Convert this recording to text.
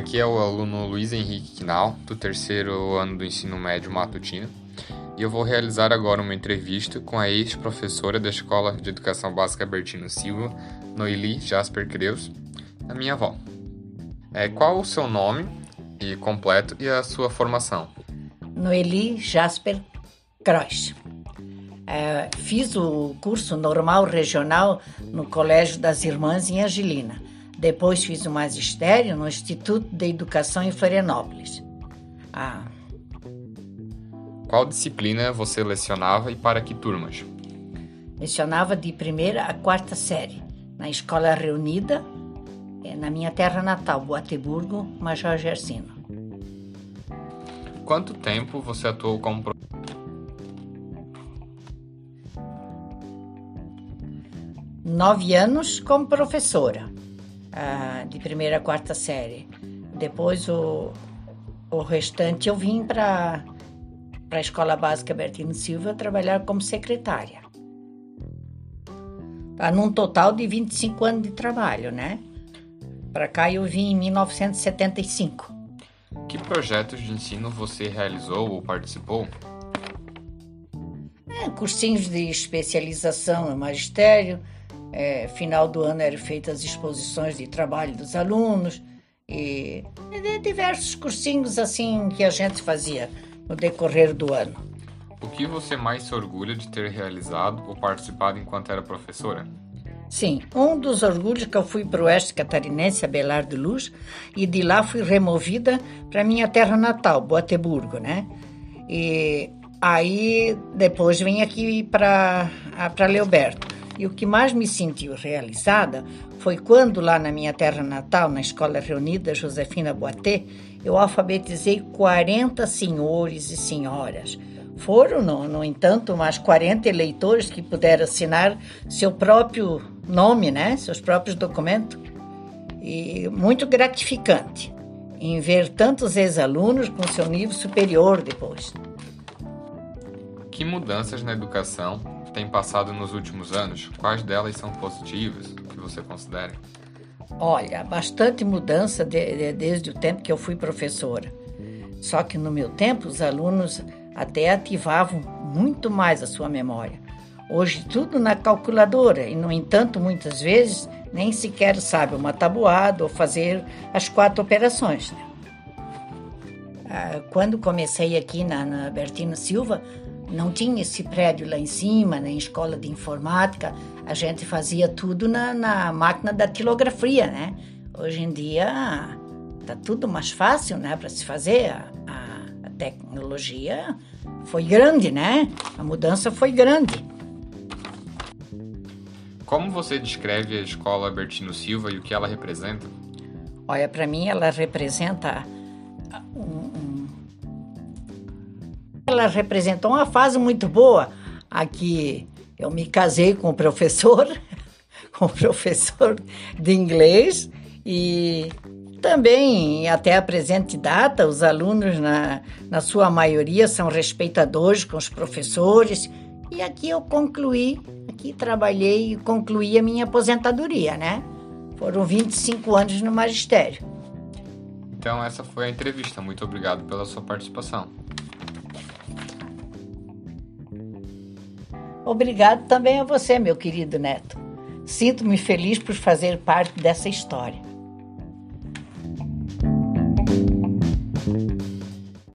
Aqui é o aluno Luiz Henrique Quinal, do terceiro ano do ensino médio matutino, e eu vou realizar agora uma entrevista com a ex-professora da Escola de Educação Básica Bertino Silva, Noeli Jasper Creus, a minha avó. É, qual o seu nome e completo e a sua formação? Noeli Jasper Creus. É, fiz o curso normal regional no Colégio das Irmãs em Angelina depois fiz o magistério no Instituto de Educação em Florianópolis. Ah. Qual disciplina você lecionava e para que turmas? Lecionava de primeira a quarta série, na Escola Reunida, eh, na minha terra natal, Boateburgo, Major Gersino. Quanto tempo você atuou como professor? Nove anos como professora ah, de primeira a quarta série. Depois o, o restante eu vim para a Escola Básica Bertino Silva trabalhar como secretária. Tá num total de 25 anos de trabalho, né? Para cá eu vim em 1975. Que projetos de ensino você realizou ou participou? É, cursinhos de especialização no magistério, é, final do ano eram feitas exposições de trabalho dos alunos e, e diversos cursinhos assim que a gente fazia no decorrer do ano. O que você mais se orgulha de ter realizado ou participado enquanto era professora? Sim, um dos orgulhos que eu fui para o oeste catarinense, a Belar de Luz, e de lá fui removida para minha terra natal, Boateburgo, né? E aí depois vim aqui para para Leoberto. E o que mais me sentiu realizada foi quando, lá na minha terra natal, na Escola Reunida Josefina Boatê, eu alfabetizei 40 senhores e senhoras. Foram, no, no entanto, mais 40 eleitores que puderam assinar seu próprio nome, né? seus próprios documentos. E muito gratificante em ver tantos ex-alunos com seu nível superior depois. Que mudanças na educação tem passado nos últimos anos, quais delas são positivas que você considera? Olha, bastante mudança de, de, desde o tempo que eu fui professora. Só que no meu tempo os alunos até ativavam muito mais a sua memória. Hoje tudo na calculadora e, no entanto, muitas vezes nem sequer sabe uma tabuada ou fazer as quatro operações. Né? Ah, quando comecei aqui na, na Silva, não tinha esse prédio lá em cima, na escola de informática. A gente fazia tudo na, na máquina da tilografia, né? Hoje em dia tá tudo mais fácil, né, para se fazer. A, a, a tecnologia foi grande, né? A mudança foi grande. Como você descreve a escola Bertino Silva e o que ela representa? Olha, para mim ela representa um, ela representou uma fase muito boa. Aqui eu me casei com o professor, com o professor de inglês e também, até a presente data, os alunos, na, na sua maioria, são respeitadores com os professores. E aqui eu concluí, aqui trabalhei e concluí a minha aposentadoria, né? Foram 25 anos no magistério. Então, essa foi a entrevista. Muito obrigado pela sua participação. Obrigado também a você, meu querido neto. Sinto-me feliz por fazer parte dessa história.